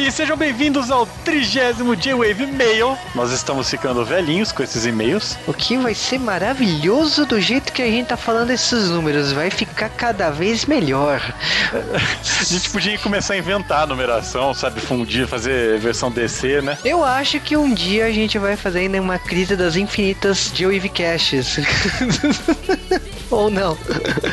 E sejam bem-vindos ao trigésimo J-Wave Mail. Nós estamos ficando velhinhos com esses e-mails. O que vai ser maravilhoso do jeito que a gente tá falando esses números. Vai ficar cada vez melhor. A gente podia começar a inventar a numeração, sabe? Fundir, fazer versão DC, né? Eu acho que um dia a gente vai fazer ainda uma crise das infinitas J-Wave Caches. Ou não.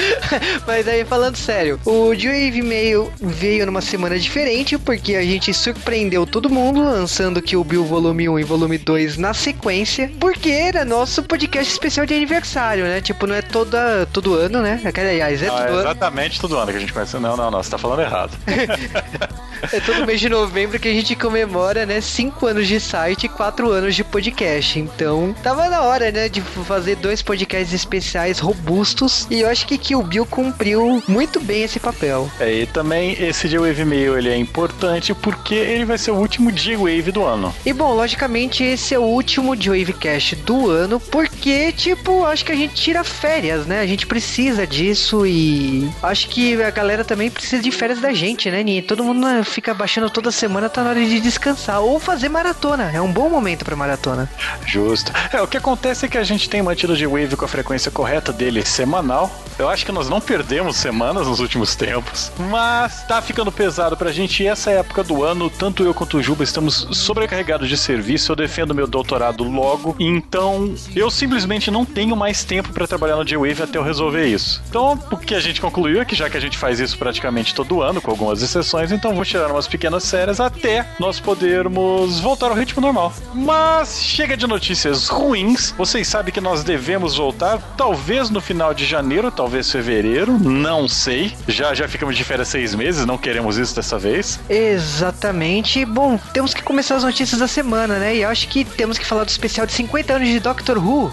Mas aí, falando sério, o J-Wave Mail veio numa semana diferente, porque a gente surpreendeu todo mundo lançando que o Bill Volume 1 e Volume 2 na sequência, porque era nosso podcast especial de aniversário, né? Tipo, não é toda, todo ano, né? Aliás, é Não, todo é ano. exatamente todo ano que a gente começa. Não, não, não, você tá falando errado. É todo mês de novembro que a gente comemora, né? Cinco anos de site e quatro anos de podcast. Então, tava na hora, né? De fazer dois podcasts especiais robustos. E eu acho que, que o Bill cumpriu muito bem esse papel. É, e também esse J-Wave Mail ele é importante porque ele vai ser o último J-Wave do ano. E bom, logicamente esse é o último Wavecast do ano, porque, tipo, acho que a gente tira férias, né? A gente precisa disso e acho que a galera também precisa de férias da gente, né, Ninho? Todo mundo né, fica baixando toda semana, tá na hora de descansar. Ou fazer maratona. É um bom momento pra maratona. Justo. É, o que acontece é que a gente tem mantido o J-Wave com a frequência correta dele semanal. Eu acho que nós não perdemos semanas nos últimos tempos, mas tá ficando pesado pra gente e essa época do ano, tanto eu quanto o Juba estamos sobrecarregados de serviço. Eu defendo meu doutorado logo, então eu simplesmente não tenho mais tempo pra trabalhar no J-Wave até eu resolver isso. Então, o que a gente concluiu é que já que a gente faz isso praticamente todo ano, com algumas exceções, então vamos tirar umas pequenas férias até nós podermos voltar ao ritmo normal. Mas chega de notícias ruins. Vocês sabem que nós devemos voltar, talvez no final de janeiro, talvez fevereiro, não sei. Já já ficamos de férias seis meses, não queremos isso dessa vez. Exatamente. Bom, temos que começar as notícias da semana, né? E acho que temos que falar do especial de 50 anos de Doctor Who.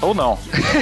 Ou não.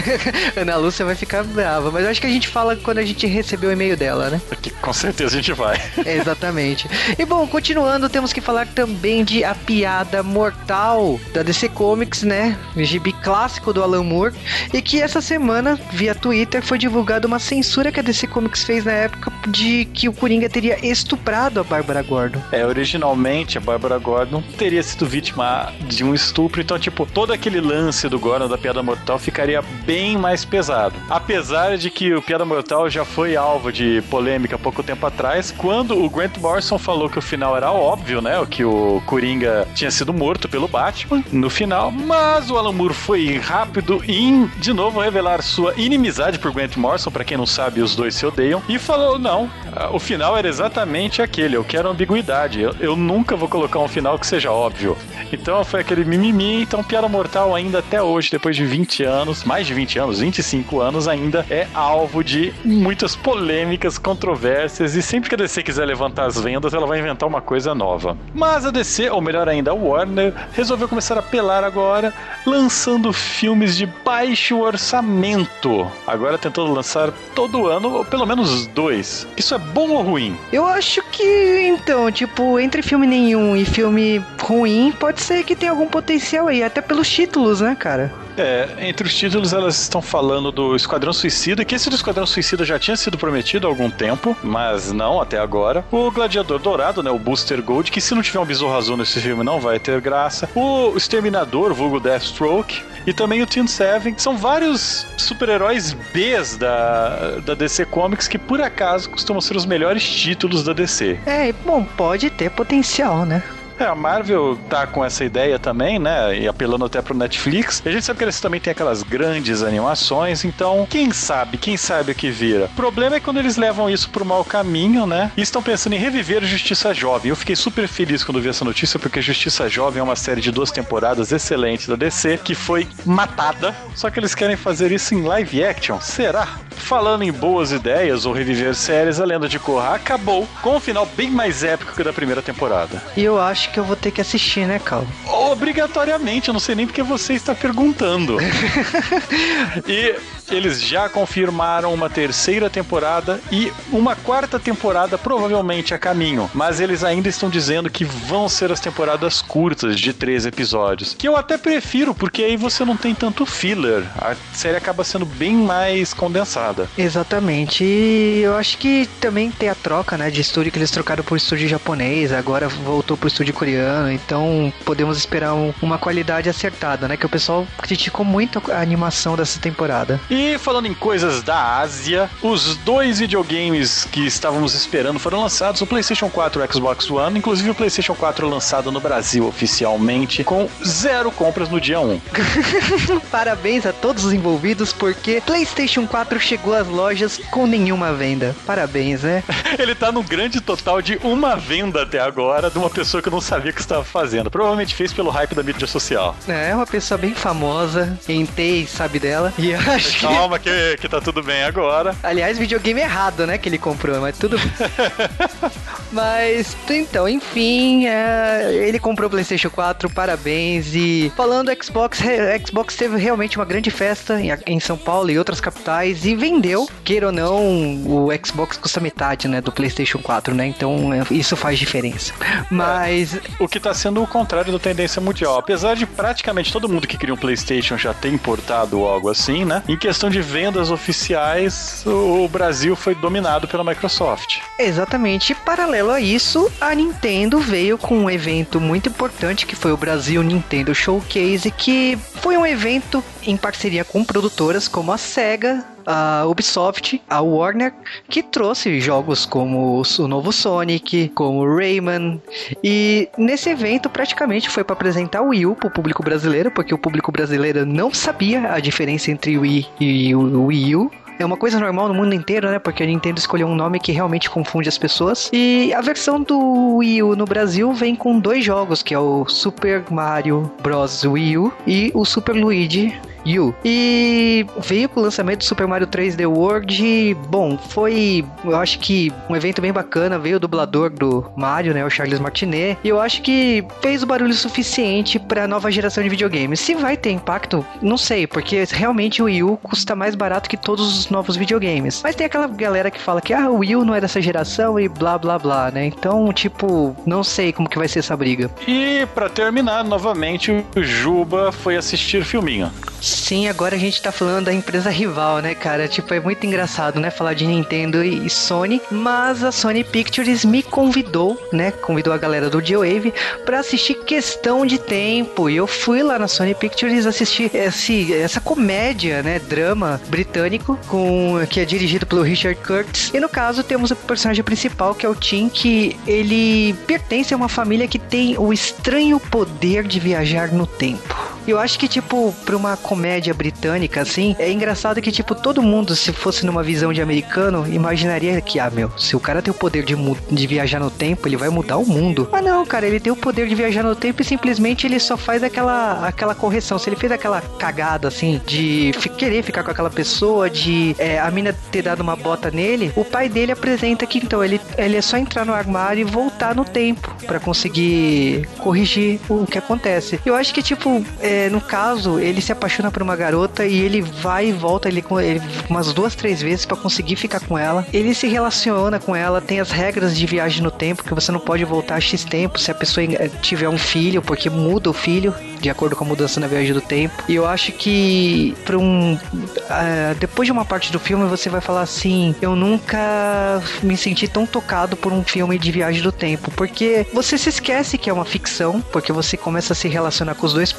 Ana Lúcia vai ficar brava, mas eu acho que a gente fala quando a gente recebeu o e-mail dela, né? Porque com certeza a gente vai. Exatamente. E bom, continuando, temos que falar também de A Piada Mortal da DC Comics, né? O gibi clássico do Alan Moore. E que essa semana, via Twitter, foi divulgada uma censura que a DC Comics fez na época de que o Coringa teria estuprado a Bárbara Gordon. É, originalmente a Bárbara Gordon teria sido vítima de um estupro, então, tipo, todo aquele lance do Gordon da piada mortal ficaria bem mais pesado. Apesar de que o Piada Mortal já foi alvo de polêmica pouco tempo atrás, quando o Grant Morrison falou que o final era óbvio, né? O que o Coringa tinha sido morto pelo Batman no final, mas o Alan Moore foi rápido em, de novo, revelar sua inimizade por Grant Morrison, pra quem não sabe, os dois se odeiam, e falou: não, o final era exatamente aquele, eu quero ambiguidade, eu, eu nunca vou colocar um final que seja óbvio. Então foi aquele mimimi, então Piada Mortal ainda até hoje, depois de 20 anos, mais de 20 anos, 25 anos, ainda é alvo de muitas polêmicas, controvérsias, e sempre que a DC quiser levantar as vendas, ela vai inventar uma coisa nova. Mas a DC, ou melhor ainda, a Warner, resolveu começar a apelar agora, lançando filmes de baixo orçamento. Agora tentando lançar todo ano, ou pelo menos dois. Isso é bom ou ruim? Eu acho que, então, tipo, entre filme nenhum e filme ruim, pode ser que tenha algum potencial aí, até pelos títulos, né, cara? É, entre os títulos elas estão falando do Esquadrão Suicida, que esse do Esquadrão Suicida já tinha sido prometido há algum tempo, mas não até agora. O Gladiador Dourado, né, o Booster Gold, que se não tiver um besouro azul nesse filme não vai ter graça. O Exterminador, vulgo Deathstroke, e também o Teen Seven. São vários super-heróis Bs da, da DC Comics que por acaso costumam ser os melhores títulos da DC. É, bom, pode ter potencial, né? É, a Marvel tá com essa ideia também, né? E apelando até pro Netflix. E a gente sabe que eles também têm aquelas grandes animações, então, quem sabe, quem sabe o que vira. O problema é quando eles levam isso pro mau caminho, né? E estão pensando em reviver Justiça Jovem. Eu fiquei super feliz quando vi essa notícia, porque Justiça Jovem é uma série de duas temporadas excelente da DC, que foi matada. Só que eles querem fazer isso em live action. Será? Falando em boas ideias ou reviver séries, a Lenda de Korra acabou com um final bem mais épico que o da primeira temporada. E eu acho que eu vou ter que assistir, né, Cal? Obrigatoriamente, eu não sei nem porque você está perguntando. e eles já confirmaram uma terceira temporada e uma quarta temporada provavelmente a caminho, mas eles ainda estão dizendo que vão ser as temporadas curtas de três episódios, que eu até prefiro porque aí você não tem tanto filler, a série acaba sendo bem mais condensada. Exatamente, e eu acho que também tem a troca, né, de estúdio que eles trocaram por estúdio japonês, agora voltou pro estúdio coreano, então podemos esperar um, uma qualidade acertada, né, que o pessoal criticou muito a animação dessa temporada. E falando em coisas da Ásia, os dois videogames que estávamos esperando foram lançados, o PlayStation 4 e o Xbox One, inclusive o PlayStation 4 lançado no Brasil oficialmente, com zero compras no dia 1. Parabéns a todos os envolvidos, porque PlayStation 4 chegou às lojas com nenhuma venda. Parabéns, né? Ele tá no grande total de uma venda até agora de uma pessoa que eu não sabia que estava fazendo. Provavelmente fez pelo hype da mídia social. É, uma pessoa bem famosa, Entei, sabe dela. E acho Calma que, que tá tudo bem agora. Aliás, videogame errado, né, que ele comprou, mas tudo Mas, então, enfim, é, ele comprou o PlayStation 4, parabéns. E falando do Xbox, Xbox teve realmente uma grande festa em, em, São Paulo e outras capitais e vendeu, queira ou não, o Xbox custa metade, né, do PlayStation 4, né? Então, é, isso faz diferença. Mas. É, o que tá sendo o contrário da tendência mundial. Apesar de praticamente todo mundo que queria um PlayStation já ter importado algo assim, né? Em questão de vendas oficiais, o Brasil foi dominado pela Microsoft. Exatamente. Paralelo a isso, a Nintendo veio com um evento muito importante que foi o Brasil Nintendo Showcase, que foi um evento em parceria com produtoras como a Sega, a Ubisoft, a Warner, que trouxe jogos como o novo Sonic, como Rayman. E nesse evento praticamente foi para apresentar o Wii U para o público brasileiro, porque o público brasileiro não sabia a diferença entre o Wii e o Wii U. É uma coisa normal no mundo inteiro, né? Porque a Nintendo escolheu um nome que realmente confunde as pessoas. E a versão do Wii U no Brasil vem com dois jogos, que é o Super Mario Bros. Wii U e o Super Luigi You. E veio com o lançamento do Super Mario 3D World. Bom, foi, eu acho que um evento bem bacana. Veio o dublador do Mario, né, o Charles Martinet. E eu acho que fez o barulho suficiente para a nova geração de videogames. Se vai ter impacto, não sei, porque realmente o Wii U custa mais barato que todos os novos videogames. Mas tem aquela galera que fala que ah, o Wii U não é dessa geração e blá blá blá, né? Então, tipo, não sei como que vai ser essa briga. E para terminar, novamente, o Juba foi assistir filminho. Sim, agora a gente tá falando da empresa rival, né, cara? Tipo, é muito engraçado, né, falar de Nintendo e Sony, mas a Sony Pictures me convidou, né, convidou a galera do G-Wave para assistir Questão de Tempo. E eu fui lá na Sony Pictures assistir esse, essa comédia, né, drama britânico com que é dirigido pelo Richard Curtis. E no caso temos o personagem principal, que é o Tim, que ele pertence a uma família que tem o estranho poder de viajar no tempo. Eu acho que, tipo, pra uma comédia britânica, assim, é engraçado que, tipo, todo mundo, se fosse numa visão de americano, imaginaria que, ah, meu, se o cara tem o poder de, de viajar no tempo, ele vai mudar o mundo. Mas não, cara, ele tem o poder de viajar no tempo e simplesmente ele só faz aquela, aquela correção. Se ele fez aquela cagada, assim, de querer ficar com aquela pessoa, de é, a mina ter dado uma bota nele, o pai dele apresenta que, então, ele, ele é só entrar no armário e voltar no tempo para conseguir corrigir o que acontece. Eu acho que, tipo, é, é, no caso, ele se apaixona por uma garota e ele vai e volta ele, ele umas duas, três vezes para conseguir ficar com ela. Ele se relaciona com ela, tem as regras de viagem no tempo, que você não pode voltar a X tempo se a pessoa eh, tiver um filho, porque muda o filho de acordo com a mudança na viagem do tempo. E eu acho que para um uh, depois de uma parte do filme você vai falar assim, eu nunca me senti tão tocado por um filme de viagem do tempo, porque você se esquece que é uma ficção, porque você começa a se relacionar com os dois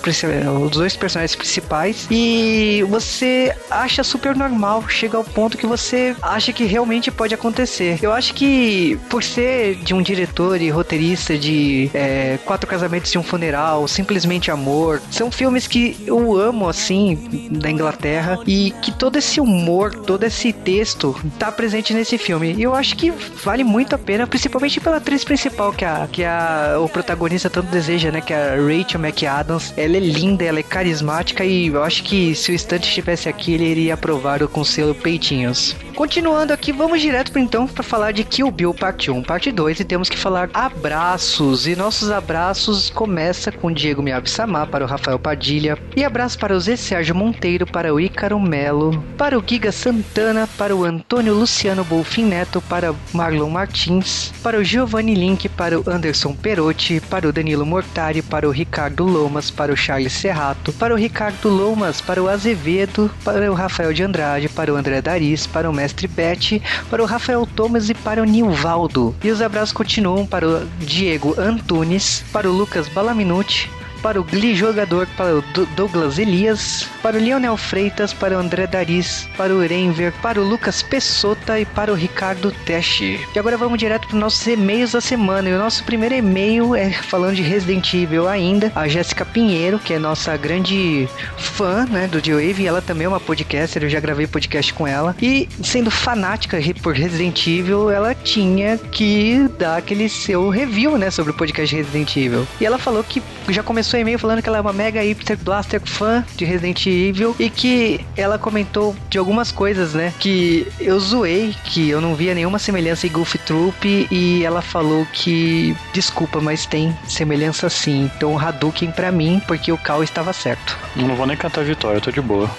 os dois personagens principais e você acha super normal, chega ao ponto que você acha que realmente pode acontecer. Eu acho que por ser de um diretor e roteirista de é, Quatro Casamentos e um Funeral, Simplesmente Amor, são filmes que eu amo assim da Inglaterra e que todo esse humor, todo esse texto tá presente nesse filme. E eu acho que vale muito a pena, principalmente pela atriz principal que a, que a o protagonista tanto deseja, né, que é a Rachel McAdams. Ela é linda linda, ela é carismática e eu acho que se o Estante estivesse aqui, ele iria aprovar com selo peitinhos. Continuando aqui, vamos direto para então para falar de Kill Bill parte 1, parte 2 e temos que falar abraços. E nossos abraços começa com Diego Miyabi Samar para o Rafael Padilha e abraço para o Zé Sérgio Monteiro, para o Ícaro Melo, para o Giga Santana, para o Antônio Luciano Bolfin Neto, para Marlon Martins, para o Giovanni Link, para o Anderson Perotti, para o Danilo Mortari, para o Ricardo Lomas, para o Charles Serrato, para o Ricardo Lomas, para o Azevedo, para o Rafael de Andrade, para o André Daris, para o Mestre Bete, para o Rafael Thomas e para o Nilvaldo. E os abraços continuam para o Diego Antunes, para o Lucas Balaminuti, para o Gli Jogador, para o Douglas Elias, para o Lionel Freitas, para o André Daris, para o Renver, para o Lucas Pessota e para o Ricardo Teste. E agora vamos direto para os nossos e-mails da semana. E o nosso primeiro e-mail é falando de Resident Evil ainda, a Jéssica Pinheiro, que é nossa grande fã né, do G-Wave, ela também é uma podcaster, eu já gravei podcast com ela. E sendo fanática por Resident Evil, ela tinha que dar aquele seu review né, sobre o podcast Resident Evil. E ela falou que já começou seu e-mail falando que ela é uma mega hipster blaster fã de Resident Evil e que ela comentou de algumas coisas, né? Que eu zoei, que eu não via nenhuma semelhança em Goof Troop e ela falou que desculpa, mas tem semelhança sim. Então Hadouken pra mim, porque o Cal estava certo. Eu não vou nem cantar vitória, eu tô de boa.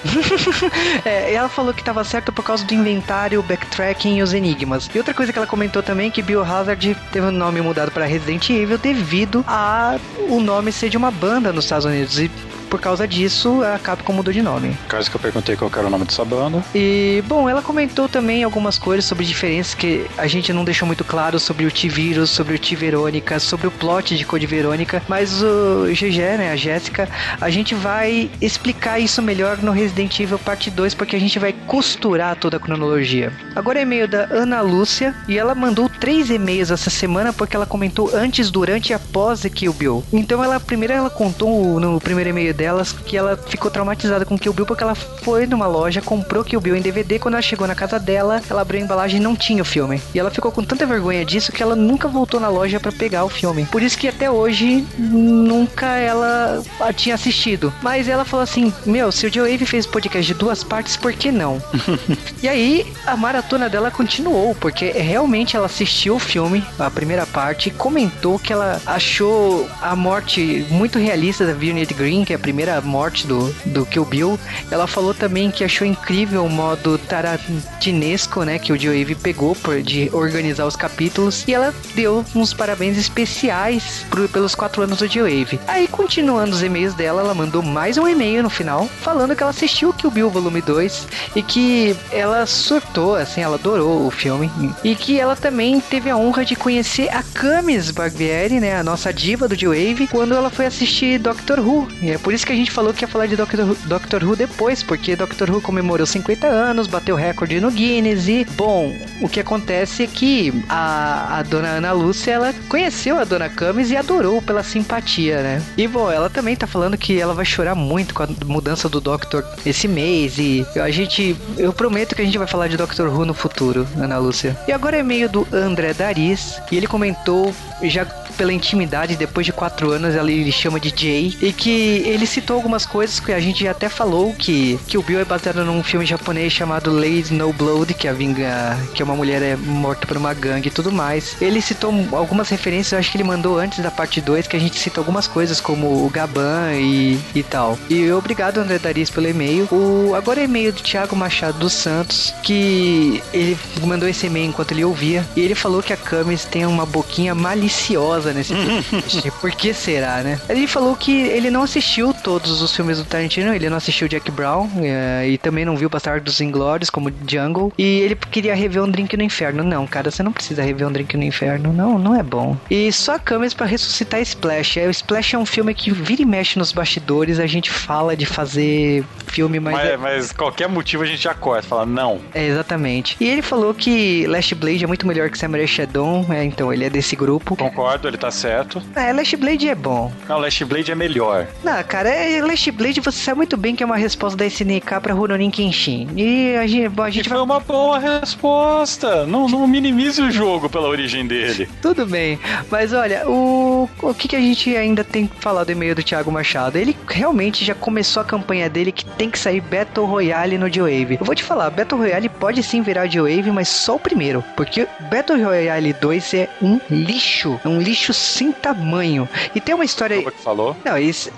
é, ela falou que estava certo por causa do inventário, backtracking e os enigmas. E outra coisa que ela comentou também é que Biohazard teve o nome mudado para Resident Evil devido a o nome ser de uma banda banda nos Estados Unidos e por causa disso, a Capcom mudou de nome. Caso que eu perguntei qual era o nome dessa banda. E, bom, ela comentou também algumas coisas sobre diferenças que a gente não deixou muito claro sobre o T-Vírus, sobre o T-Verônica, sobre o plot de Code Verônica, mas o GG, né, a Jéssica, a gente vai explicar isso melhor no Resident Evil Parte 2, porque a gente vai costurar toda a cronologia. Agora é e-mail da Ana Lúcia, e ela mandou três e-mails essa semana porque ela comentou antes, durante e após Kill Bill. Então ela, primeiro ela contou no primeiro e-mail delas que ela ficou traumatizada com Kill Bill porque ela foi numa loja, comprou Kill Bill em DVD, quando ela chegou na casa dela, ela abriu a embalagem e não tinha o filme. E ela ficou com tanta vergonha disso que ela nunca voltou na loja para pegar o filme. Por isso que até hoje nunca ela tinha assistido. Mas ela falou assim: Meu, se o Joe Wave fez podcast de duas partes, por que não? e aí a maratona dela continuou, porque realmente ela assistiu o filme, a primeira parte, e comentou que ela achou a morte muito realista da Violet Green, que é primeira morte do, do Kill Bill. Ela falou também que achou incrível o modo tarantinesco, né, que o Joe pegou por, de organizar os capítulos. E ela deu uns parabéns especiais pro, pelos quatro anos do Joe. Aí, continuando os e-mails dela, ela mandou mais um e-mail no final, falando que ela assistiu Kill Bill Volume 2 e que ela surtou, assim, ela adorou o filme. E que ela também teve a honra de conhecer a Camis Barbieri, né, a nossa diva do Joe Wave, quando ela foi assistir Doctor Who. E é por isso que a gente falou que ia falar de Doctor Who, Doctor Who depois, porque Doctor Who comemorou 50 anos, bateu recorde no Guinness e, bom, o que acontece é que a, a dona Ana Lúcia, ela conheceu a dona Camis e adorou pela simpatia, né? E, bom, ela também tá falando que ela vai chorar muito com a mudança do Doctor esse mês e a gente, eu prometo que a gente vai falar de Doctor Who no futuro, Ana Lúcia. E agora é meio do André Daris e ele comentou já pela intimidade, depois de quatro anos, ele chama de Jay, e que ele citou algumas coisas que a gente até falou, que, que o Bill é baseado num filme japonês chamado Lady Snowblood, que, a vinga, que uma mulher é morta por uma gangue e tudo mais. Ele citou algumas referências, acho que ele mandou antes da parte 2, que a gente citou algumas coisas, como o Gaban e, e tal. E obrigado, André Daris, pelo e-mail. O, agora é e-mail do Thiago Machado dos Santos, que ele mandou esse e-mail enquanto ele ouvia, e ele falou que a Camis tem uma boquinha maliciosa nesse podcast. Por que será, né? Ele falou que ele não assistiu todos os filmes do Tarantino, ele não assistiu Jack Brown é, e também não viu dos Inglórios, como Jungle. E ele queria rever um drink no inferno. Não, cara, você não precisa rever um drink no inferno. Não, não é bom. E só câmeras para ressuscitar Splash. É, o Splash é um filme que vira e mexe nos bastidores. A gente fala de fazer filme, mas. Mas, é... mas qualquer motivo a gente já corta, fala não. É, exatamente. E ele falou que Last Blade é muito melhor que Samurai Shadow. É, então ele é desse grupo. Concordo, ele tá certo. É, Last Blade é bom. Não, Last Blade é melhor. Não, cara, é, Last Blade você sabe muito bem que é uma resposta da SNK pra Rurouni Kenshin. E a gente, a gente e vai... foi uma boa resposta. Não, não minimize o jogo pela origem dele. Tudo bem. Mas olha, o, o que, que a gente ainda tem que falar do e-mail do Thiago Machado? Ele realmente já começou a campanha dele que tem tem que sair Battle Royale no G-Wave. Eu vou te falar, Battle Royale pode sim virar G-Wave, mas só o primeiro, porque Battle Royale 2 é um lixo, é um lixo sem tamanho. E tem uma história... Como que falou? Não, isso...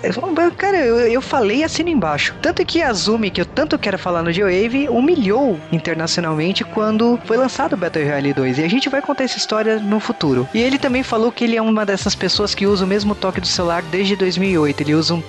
Cara, eu, eu falei assim embaixo. Tanto que a Azumi, que eu tanto quero falar no G-Wave, humilhou internacionalmente quando foi lançado Battle Royale 2. E a gente vai contar essa história no futuro. E ele também falou que ele é uma dessas pessoas que usa o mesmo toque do celular desde 2008. Ele usa um,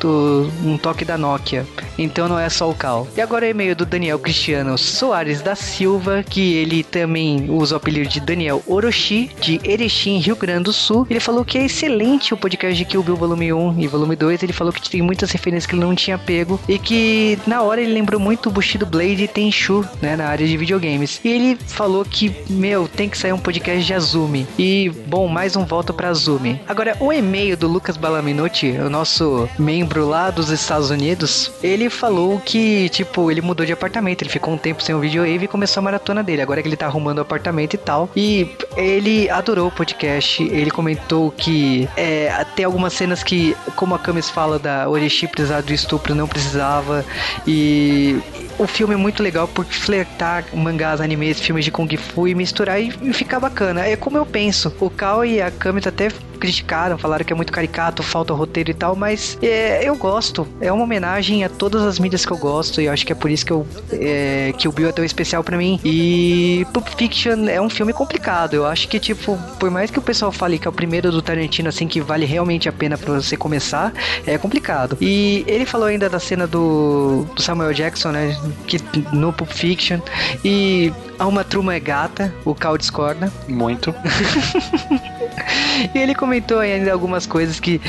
um toque da Nokia. Então não é só o Cal. E agora é e-mail do Daniel Cristiano Soares da Silva, que ele também usa o apelido de Daniel Orochi, de Erechim, Rio Grande do Sul. Ele falou que é excelente o podcast de Kill Bill Volume 1 e Volume 2. Ele falou que tem muitas referências que ele não tinha pego e que na hora ele lembrou muito o Bushido Blade e Tenchu, né, na área de videogames. E ele falou que, meu, tem que sair um podcast de Azumi. E, bom, mais um volta pra Azumi. Agora, o e-mail do Lucas Balaminuti, o nosso membro lá dos Estados Unidos, ele falou que, tipo, ele mudou de apartamento, ele ficou um tempo sem o videowave e começou a maratona dele. Agora que ele tá arrumando o apartamento e tal. E ele adorou o podcast, ele comentou que é, tem algumas cenas que, como a Camis fala da Orishi precisar do estupro, não precisava. E o filme é muito legal por flertar mangás, animes, filmes de Kung Fu e misturar e, e ficar bacana. É como eu penso. O Kao e a Camis até criticaram, falaram que é muito caricato, falta roteiro e tal, mas é, eu gosto. É uma homenagem a todas as mídias que eu gosto e eu acho que é por isso que, eu, é, que o Bill é tão especial para mim. E Pulp Fiction é um filme complicado. Eu acho que, tipo, por mais que o pessoal fale que é o primeiro do Tarantino, assim, que vale realmente a pena para você começar, é complicado. E ele falou ainda da cena do, do Samuel Jackson, né? Que no Pulp Fiction. E a uma truma é gata, o Cal discorda. Muito. e ele comentou ainda algumas coisas que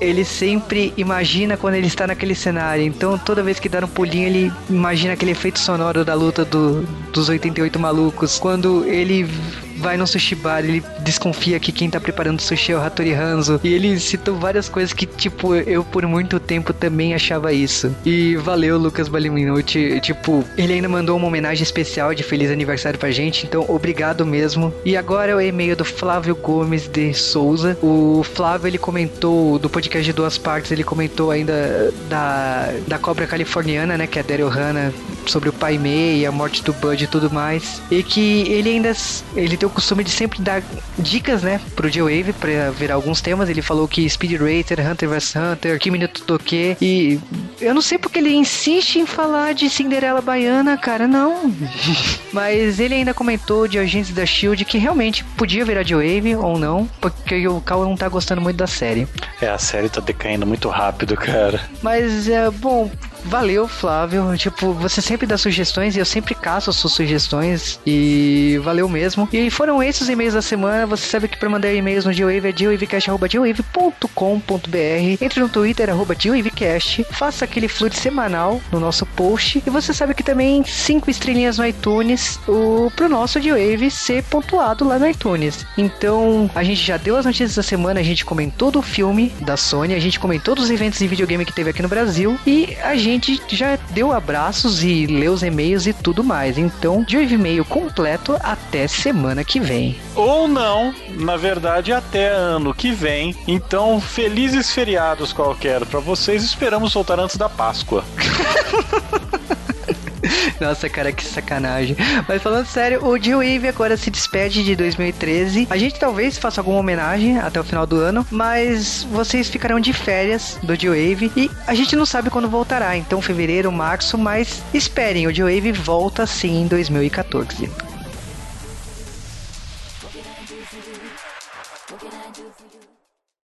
ele sempre imagina quando ele está naquele cenário. Então, toda vez que dá um pulinho, ele imagina aquele efeito sonoro da luta do, dos 88 malucos. Quando ele vai no sushi bar, ele desconfia que quem tá preparando sushi é o Hattori Hanzo. E ele citou várias coisas que, tipo, eu por muito tempo também achava isso. E valeu, Lucas Baliminuti. Tipo, ele ainda mandou uma homenagem especial de feliz aniversário pra gente, então obrigado mesmo. E agora é o e-mail do Flávio Gomes de Souza. O Flávio, ele comentou do podcast de duas partes, ele comentou ainda da, da cobra californiana, né, que é a Daryl Hannah, sobre o Pai Mei, a morte do Bud e tudo mais. E que ele ainda ele tem o costume de sempre dar dicas, né, pro J-Wave pra ver alguns temas. Ele falou que Speed Racer, Hunter vs Hunter, Kimi no Totoke. E eu não sei porque ele insiste em falar de Cinderela Baiana, cara, não. Mas ele ainda comentou de Agentes da Shield que realmente podia virar J-Wave ou não, porque o Cal não tá gostando muito da série. É, a série tá decaindo muito rápido, cara. Mas é bom, valeu, Flávio. Tipo, você sempre dá sugestões e eu sempre caço as suas sugestões. E valeu mesmo. E foram esses e-mails da semana. Você sabe que para mandar e-mails no Geowave é geowavecast.geowave.com.br. Entre no Twitter, arroba geowavecast. Faça aquele fluid semanal no nosso post. E você sabe que também cinco estrelinhas no iTunes o, pro nosso Geowave ser pontuado lá no iTunes. Então, a gente já deu as notícias da semana, a gente comentou do filme da Sony, a gente comentou dos eventos de videogame que teve aqui no Brasil. E a gente gente já deu abraços e leu os e-mails e tudo mais. Então, de um e-mail completo até semana que vem. Ou não, na verdade, até ano que vem. Então, felizes feriados qualquer para vocês. Esperamos soltar antes da Páscoa. Nossa, cara, que sacanagem. Mas falando sério, o G-Wave agora se despede de 2013. A gente talvez faça alguma homenagem até o final do ano, mas vocês ficarão de férias do G-Wave e a gente não sabe quando voltará. Então, fevereiro, março, mas esperem, o G-Wave volta sim em 2014.